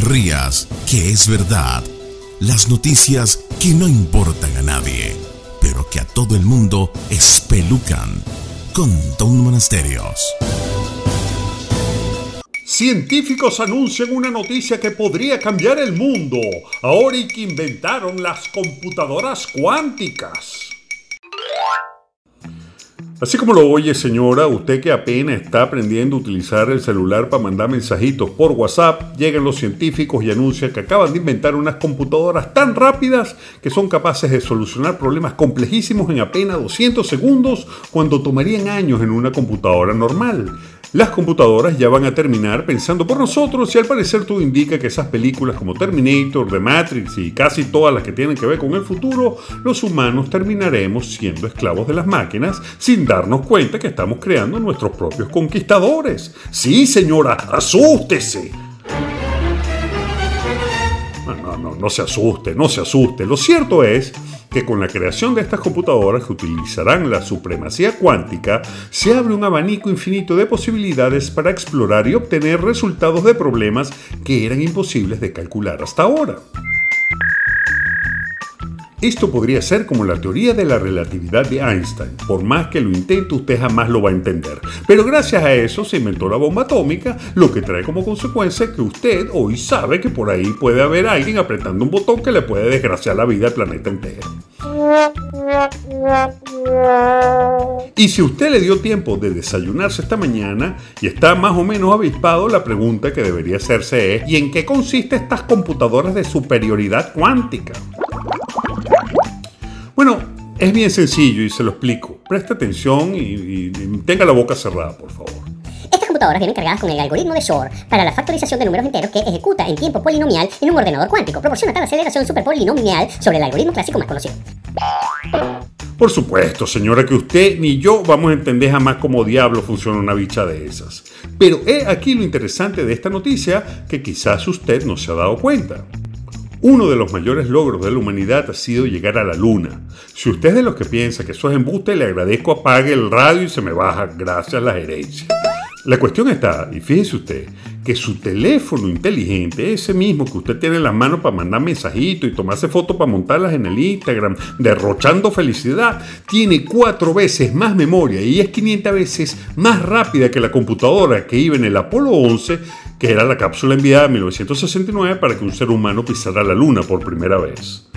te que es verdad. Las noticias que no importan a nadie, pero que a todo el mundo espelucan. Con Don Monasterios. Científicos anuncian una noticia que podría cambiar el mundo. Ahora y que inventaron las computadoras cuánticas. Así como lo oye señora, usted que apenas está aprendiendo a utilizar el celular para mandar mensajitos por WhatsApp, llegan los científicos y anuncian que acaban de inventar unas computadoras tan rápidas que son capaces de solucionar problemas complejísimos en apenas 200 segundos cuando tomarían años en una computadora normal. Las computadoras ya van a terminar pensando por nosotros y al parecer todo indica que esas películas como Terminator, The Matrix y casi todas las que tienen que ver con el futuro, los humanos terminaremos siendo esclavos de las máquinas sin darnos cuenta que estamos creando nuestros propios conquistadores. Sí, señora, asústese. No, se asuste, no se asuste. Lo cierto es que con la creación de estas computadoras que utilizarán la supremacía cuántica, se abre un abanico infinito de posibilidades para explorar y obtener resultados de problemas que eran imposibles de calcular hasta ahora. Esto podría ser como la teoría de la relatividad de Einstein. Por más que lo intente, usted jamás lo va a entender. Pero gracias a eso se inventó la bomba atómica, lo que trae como consecuencia que usted hoy sabe que por ahí puede haber alguien apretando un botón que le puede desgraciar la vida al planeta entero. Y si usted le dio tiempo de desayunarse esta mañana y está más o menos avispado, la pregunta que debería hacerse es ¿y en qué consiste estas computadoras de superioridad cuántica? Es bien sencillo y se lo explico. Presta atención y, tenga la boca cerrada, por favor. Estas computadoras vienen cargadas con el algoritmo de Shor para la factorización de números enteros que ejecuta en tiempo polinomial en un ordenador cuántico. Proporciona tal aceleración superpolinomial sobre el algoritmo clásico más conocido. Por supuesto, señora, que usted ni yo vamos a entender jamás cómo diablo funciona una bicha de esas. Pero he aquí lo interesante de esta noticia que quizás usted no se ha dado cuenta. Uno de los mayores logros de la humanidad ha sido llegar a la luna. Si usted es de los que piensa que eso es embuste, le agradezco apague el radio y se me baja gracias a la gerencia. La cuestión está, y fíjese usted, que su teléfono inteligente, ese mismo que usted tiene en la mano para mandar mensajitos y tomarse fotos para montarlas en el Instagram, derrochando felicidad, tiene cuatro veces más memoria y es 500 veces más rápida que la computadora que iba en el Apolo 11, que era la cápsula enviada en 1969 para que un ser humano pisara la Luna por primera vez.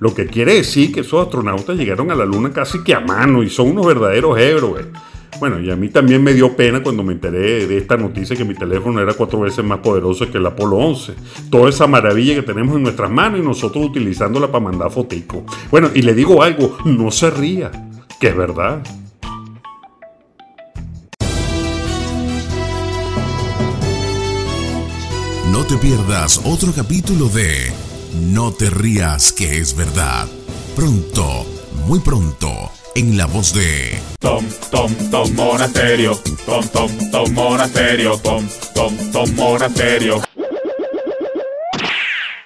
Lo que quiere decir que esos astronautas llegaron a la Luna casi que a mano y son unos verdaderos héroes. Bueno, y a mí también me dio pena cuando me enteré de esta noticia que mi teléfono era cuatro veces más poderoso que el Apolo 11. Toda esa maravilla que tenemos en nuestras manos y nosotros utilizándola para mandar fotico. Bueno, y le digo algo, no se ría, que es verdad. No te pierdas otro capítulo de No te rías, que es verdad. Pronto, muy pronto en la voz de Tom, Tom, Tom Monasterio, Tom, Tom, Tom Monasterio, Tom, Tom, Tom Monasterio.